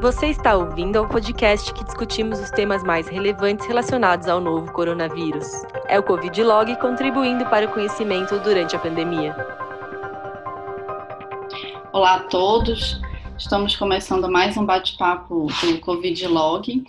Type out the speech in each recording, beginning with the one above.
Você está ouvindo ao podcast que discutimos os temas mais relevantes relacionados ao novo coronavírus. É o Covid Log contribuindo para o conhecimento durante a pandemia. Olá a todos, estamos começando mais um bate-papo do Covid Log.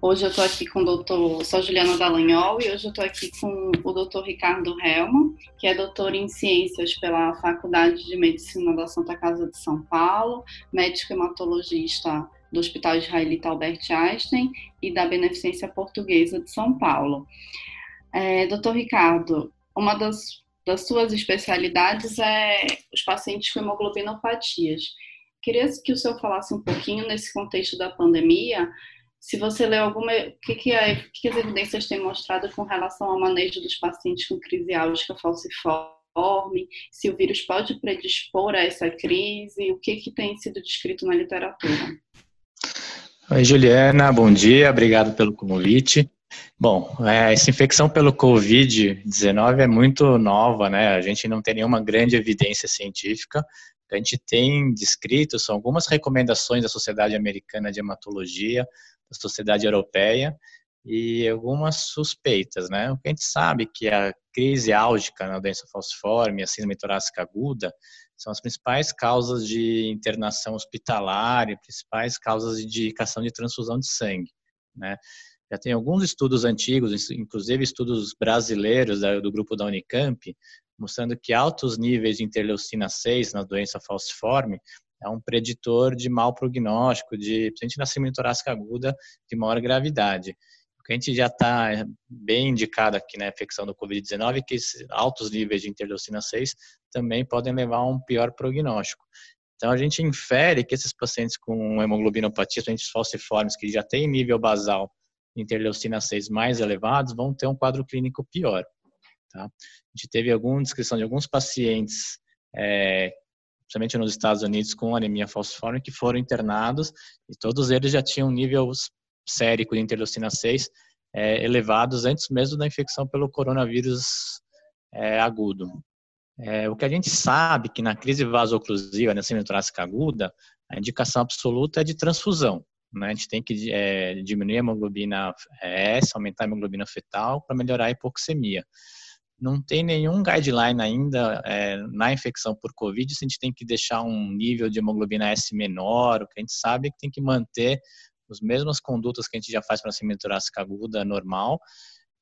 Hoje eu estou aqui com o doutor, sou Juliana Dallagnol e hoje eu estou aqui com o doutor Ricardo Helman, que é doutor em ciências pela Faculdade de Medicina da Santa Casa de São Paulo, médico hematologista do Hospital Israelita Albert Einstein e da Beneficência Portuguesa de São Paulo. É, doutor Ricardo, uma das, das suas especialidades é os pacientes com hemoglobinopatias. Queria que o senhor falasse um pouquinho nesse contexto da pandemia se você leu alguma, o que, que, é, que as evidências têm mostrado com relação ao manejo dos pacientes com crise álgica falciforme, se o vírus pode predispor a essa crise, o que, que tem sido descrito na literatura? Oi, Juliana, bom dia, obrigado pelo convite. Bom, é, essa infecção pelo Covid-19 é muito nova, né? A gente não tem nenhuma grande evidência científica. A gente tem descrito são algumas recomendações da Sociedade Americana de Hematologia, da Sociedade Europeia e algumas suspeitas, né? O que a gente sabe que a crise álgica na doença falciforme, a síndrome torácica aguda, são as principais causas de internação hospitalar e principais causas de indicação de transfusão de sangue, né? Já tem alguns estudos antigos, inclusive estudos brasileiros do grupo da Unicamp, mostrando que altos níveis de interleucina 6 na doença falciforme é um preditor de mau prognóstico, de principalmente nascimento torácica aguda de maior gravidade. O que a gente já está bem indicado aqui na infecção do Covid-19 é que altos níveis de interleucina 6 também podem levar a um pior prognóstico. Então, a gente infere que esses pacientes com hemoglobinopatia, pacientes falciformes, que já têm nível basal de interleucina 6 mais elevados, vão ter um quadro clínico pior. Tá? A gente teve alguma descrição de alguns pacientes é, principalmente nos Estados Unidos, com anemia falciforme, que foram internados e todos eles já tinham nível sérico de interleucina 6 é, elevados antes mesmo da infecção pelo coronavírus é, agudo. É, o que a gente sabe que na crise vasoclusiva, na síndrome torácica aguda, a indicação absoluta é de transfusão. Né? A gente tem que é, diminuir a hemoglobina S, aumentar a hemoglobina fetal para melhorar a hipoxemia não tem nenhum guideline ainda é, na infecção por Covid se a gente tem que deixar um nível de hemoglobina S menor, o que a gente sabe é que tem que manter as mesmas condutas que a gente já faz para síndrome torácica aguda normal,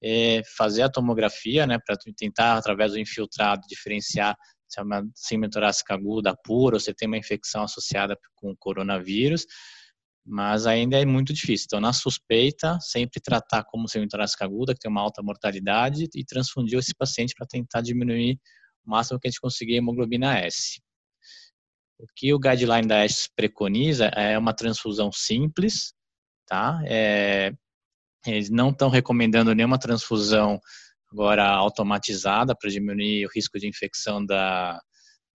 é, fazer a tomografia, né, para tentar, através do infiltrado, diferenciar se é uma síndrome torácica aguda pura ou se tem uma infecção associada com coronavírus, mas ainda é muito difícil. Então, na suspeita, sempre tratar como síndrome torácica aguda, que tem uma alta mortalidade, e transfundir esse paciente para tentar diminuir o máximo que a gente conseguir a hemoglobina S. O que o guideline da S preconiza é uma transfusão simples, tá? É, eles não estão recomendando nenhuma transfusão agora automatizada para diminuir o risco de infecção da,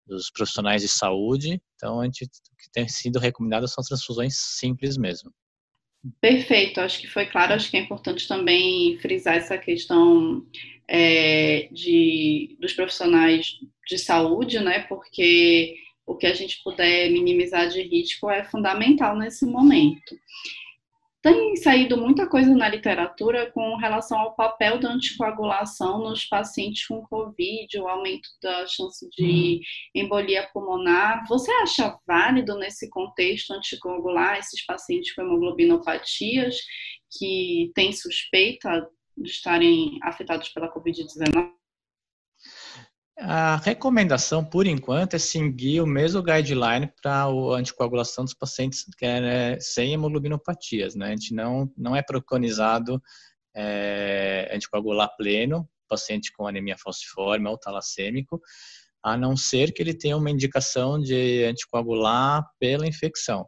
dos profissionais de saúde. Então, a gente, o que tem sido recomendado são transfusões simples mesmo. Perfeito, acho que foi claro. Acho que é importante também frisar essa questão é, de, dos profissionais de saúde, né? Porque o que a gente puder minimizar de risco é fundamental nesse momento. Tem saído muita coisa na literatura com relação ao papel da anticoagulação nos pacientes com Covid, o aumento da chance de embolia pulmonar. Você acha válido nesse contexto anticoagular esses pacientes com hemoglobinopatias que têm suspeita de estarem afetados pela Covid-19? A recomendação, por enquanto, é seguir o mesmo guideline para a anticoagulação dos pacientes que é, né, sem hemoglobinopatias. Né? A gente não, não é preconizado é, anticoagular pleno, paciente com anemia falciforme ou talassêmico, a não ser que ele tenha uma indicação de anticoagular pela infecção.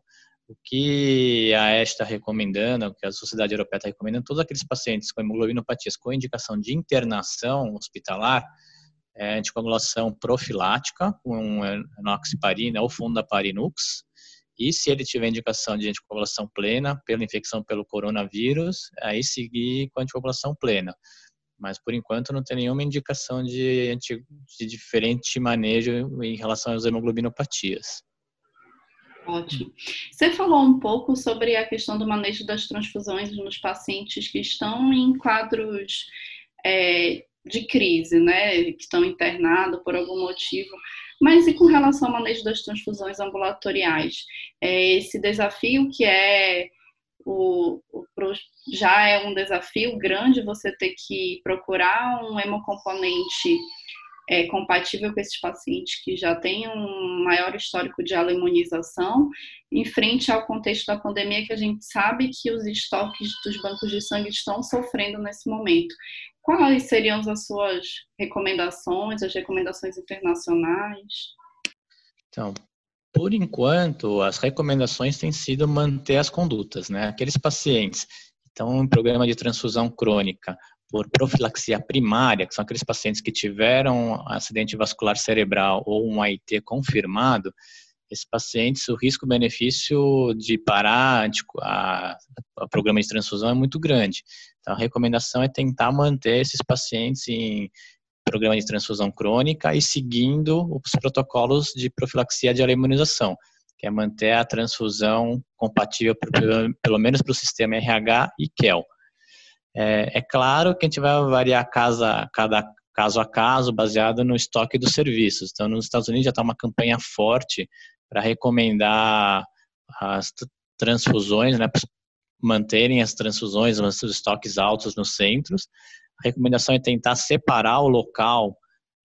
O que a ESTA está recomendando, o que a Sociedade Europeia está recomendando, todos aqueles pacientes com hemoglobinopatias com indicação de internação hospitalar, é, anticoagulação profilática com enoxaparina ou fundaparinux, e se ele tiver indicação de anticoagulação plena pela infecção pelo coronavírus, aí seguir com anticoagulação plena. Mas por enquanto não tem nenhuma indicação de, de diferente manejo em relação às hemoglobinopatias. Ótimo. Você falou um pouco sobre a questão do manejo das transfusões nos pacientes que estão em quadros é, de crise, né, que estão internados por algum motivo. Mas e com relação ao manejo das transfusões ambulatoriais? É esse desafio que é o, o, já é um desafio grande você ter que procurar um hemocomponente é, compatível com esses pacientes que já têm um maior histórico de alemonização, em frente ao contexto da pandemia que a gente sabe que os estoques dos bancos de sangue estão sofrendo nesse momento. Quais seriam as suas recomendações, as recomendações internacionais? Então, por enquanto, as recomendações têm sido manter as condutas, né? Aqueles pacientes que estão em programa de transfusão crônica por profilaxia primária, que são aqueles pacientes que tiveram acidente vascular cerebral ou um AIT confirmado, esses pacientes, o risco-benefício de parar a, a, programa de transfusão é muito grande. Então, a recomendação é tentar manter esses pacientes em programa de transfusão crônica e seguindo os protocolos de profilaxia de alemonização, que é manter a transfusão compatível, pelo menos para o sistema RH e KEL. É, é, claro que a gente vai variar casa, cada caso a caso, baseado no estoque dos serviços. Então, nos Estados Unidos já está uma campanha forte para recomendar as transfusões, né, manterem as transfusões, os estoques altos nos centros. A recomendação é tentar separar o local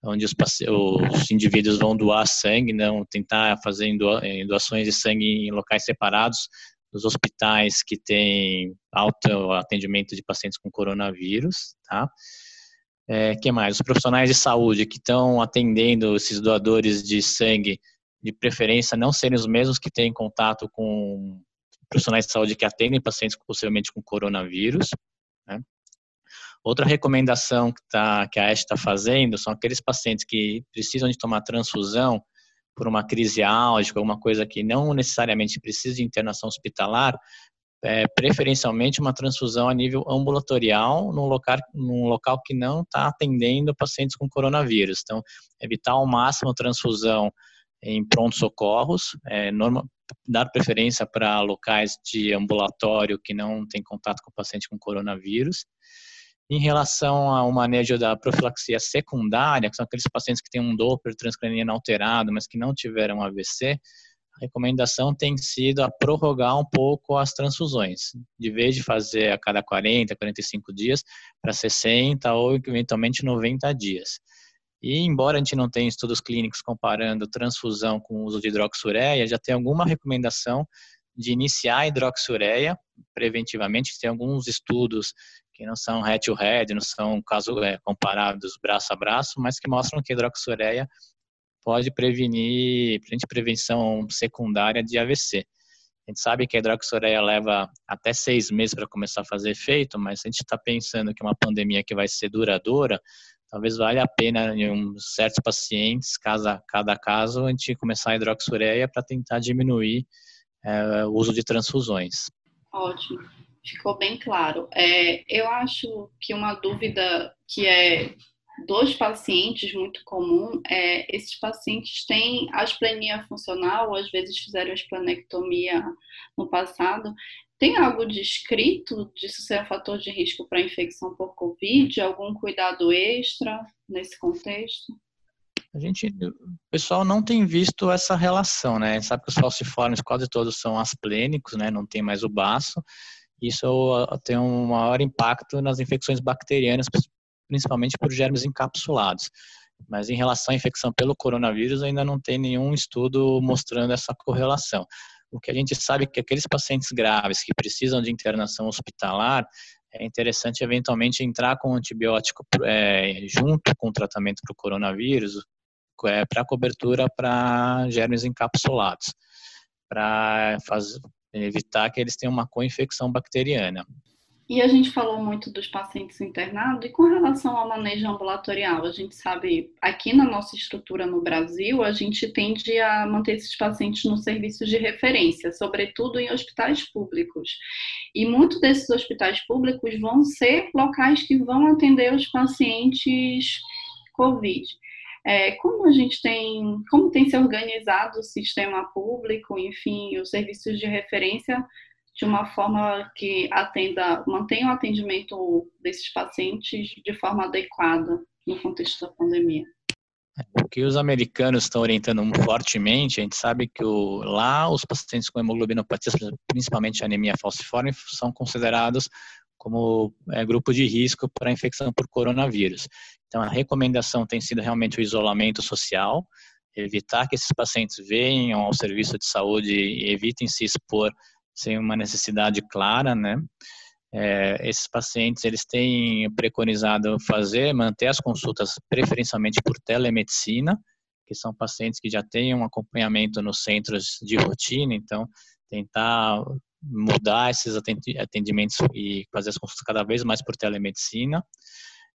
onde os, os indivíduos vão doar sangue, não tentar fazer doações de sangue em locais separados dos hospitais que têm alto atendimento de pacientes com coronavírus, tá? É, que mais? Os profissionais de saúde que estão atendendo esses doadores de sangue, de preferência não serem os mesmos que têm contato com profissionais de saúde que atendem pacientes possivelmente com coronavírus. Né? Outra recomendação que, tá, que a ASH está fazendo são aqueles pacientes que precisam de tomar transfusão por uma crise álgica, alguma coisa que não necessariamente precisa de internação hospitalar, é, preferencialmente uma transfusão a nível ambulatorial num local, num local que não está atendendo pacientes com coronavírus. Então, evitar ao máximo transfusão em pronto-socorros, é, norma, dar preferência para locais de ambulatório que não tem contato com o paciente com coronavírus. Em relação ao manejo da profilaxia secundária, que são aqueles pacientes que têm um Doppler transcraniano alterado, mas que não tiveram AVC, a recomendação tem sido a prorrogar um pouco as transfusões, de vez de fazer a cada 40, 45 dias, para 60 ou eventualmente 90 dias. E embora a gente não tenha estudos clínicos comparando transfusão com o uso de hidroxureia, já tem alguma recomendação de iniciar a hidroxureia preventivamente. Tem alguns estudos que não são head-to-head, não são caso é, comparados braço a braço, mas que mostram que a hidroxureia pode prevenir, frente prevenção secundária de AVC. A gente sabe que a hidroxureia leva até seis meses para começar a fazer efeito, mas a gente está pensando que uma pandemia que vai ser duradoura, talvez valha a pena em um, certos pacientes, cada, cada caso, a gente começar a hidroxureia para tentar diminuir é, o uso de transfusões. Ótimo, ficou bem claro. É, eu acho que uma dúvida que é dos pacientes muito comum é esses pacientes têm asplenia funcional, ou às vezes fizeram esplenectomia no passado. Tem algo descrito disso ser um fator de risco para infecção por Covid? Algum cuidado extra nesse contexto? A gente, o pessoal não tem visto essa relação, né? A gente sabe que os falciformes quase todos são asplênicos, né? Não tem mais o baço. Isso tem um maior impacto nas infecções bacterianas, principalmente por germes encapsulados. Mas em relação à infecção pelo coronavírus, ainda não tem nenhum estudo mostrando essa correlação. O que a gente sabe é que aqueles pacientes graves que precisam de internação hospitalar, é interessante eventualmente entrar com antibiótico é, junto com o tratamento para o coronavírus, é, para cobertura para germes encapsulados, para evitar que eles tenham uma co-infecção bacteriana. E a gente falou muito dos pacientes internados, e com relação ao manejo ambulatorial, a gente sabe, aqui na nossa estrutura no Brasil, a gente tende a manter esses pacientes nos serviços de referência, sobretudo em hospitais públicos. E muitos desses hospitais públicos vão ser locais que vão atender os pacientes COVID. é, como a gente tem, como tem se organizado o sistema público, enfim, os serviços de referência de uma forma que atenda, mantenha o atendimento desses pacientes de forma adequada no contexto da pandemia. O que os americanos estão orientando fortemente, a gente sabe que o, lá os pacientes com hemoglobinopatia, principalmente anemia falciforme, são considerados como é, grupo de risco para infecção por coronavírus. Então, a recomendação tem sido realmente o isolamento social, evitar que esses pacientes venham ao serviço de saúde e evitem se expor sem uma necessidade clara, né? É, esses pacientes eles têm preconizado fazer, manter as consultas preferencialmente por telemedicina, que são pacientes que já têm um acompanhamento nos centros de rotina, então tentar mudar esses atendimentos e fazer as consultas cada vez mais por telemedicina,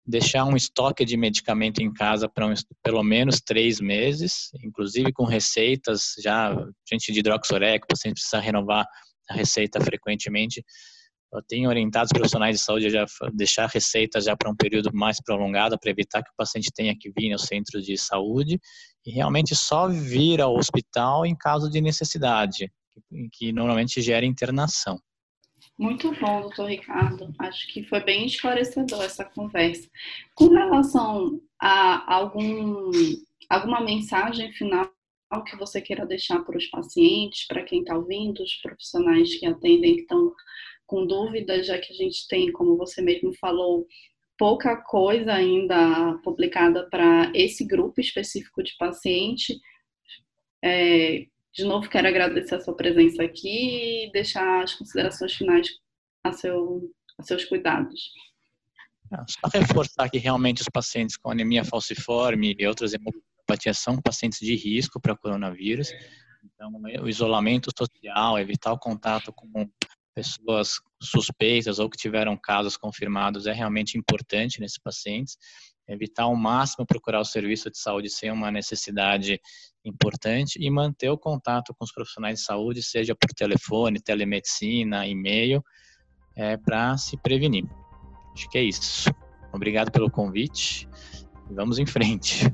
deixar um estoque de medicamento em casa para um, pelo menos três meses, inclusive com receitas já, gente de hidroxoreco, paciente precisa renovar a receita frequentemente, eu tenho orientado os profissionais de saúde a já deixar receitas já para um período mais prolongado para evitar que o paciente tenha que vir ao centro de saúde e realmente só vir ao hospital em caso de necessidade, que normalmente gera internação. Muito bom, doutor Ricardo. Acho que foi bem esclarecedor essa conversa. Com relação a algum, alguma mensagem final que você queira deixar para os pacientes, para quem está ouvindo, os profissionais que atendem, que estão com dúvidas, já que a gente tem, como você mesmo falou, pouca coisa ainda publicada para esse grupo específico de paciente. É, de novo, quero agradecer a sua presença aqui e deixar as considerações finais a, seu, a seus cuidados. Ah, só reforçar que realmente os pacientes com anemia falciforme e outras hemopatias são pacientes de risco para coronavírus. Então, o isolamento social, evitar o contato com pessoas suspeitas ou que tiveram casos confirmados é realmente importante nesses pacientes. Evitar ao máximo procurar o serviço de saúde sem uma necessidade importante e manter o contato com os profissionais de saúde, seja por telefone, telemedicina, e-mail, é, para se prevenir. Acho que é isso. Obrigado pelo convite. Vamos em frente.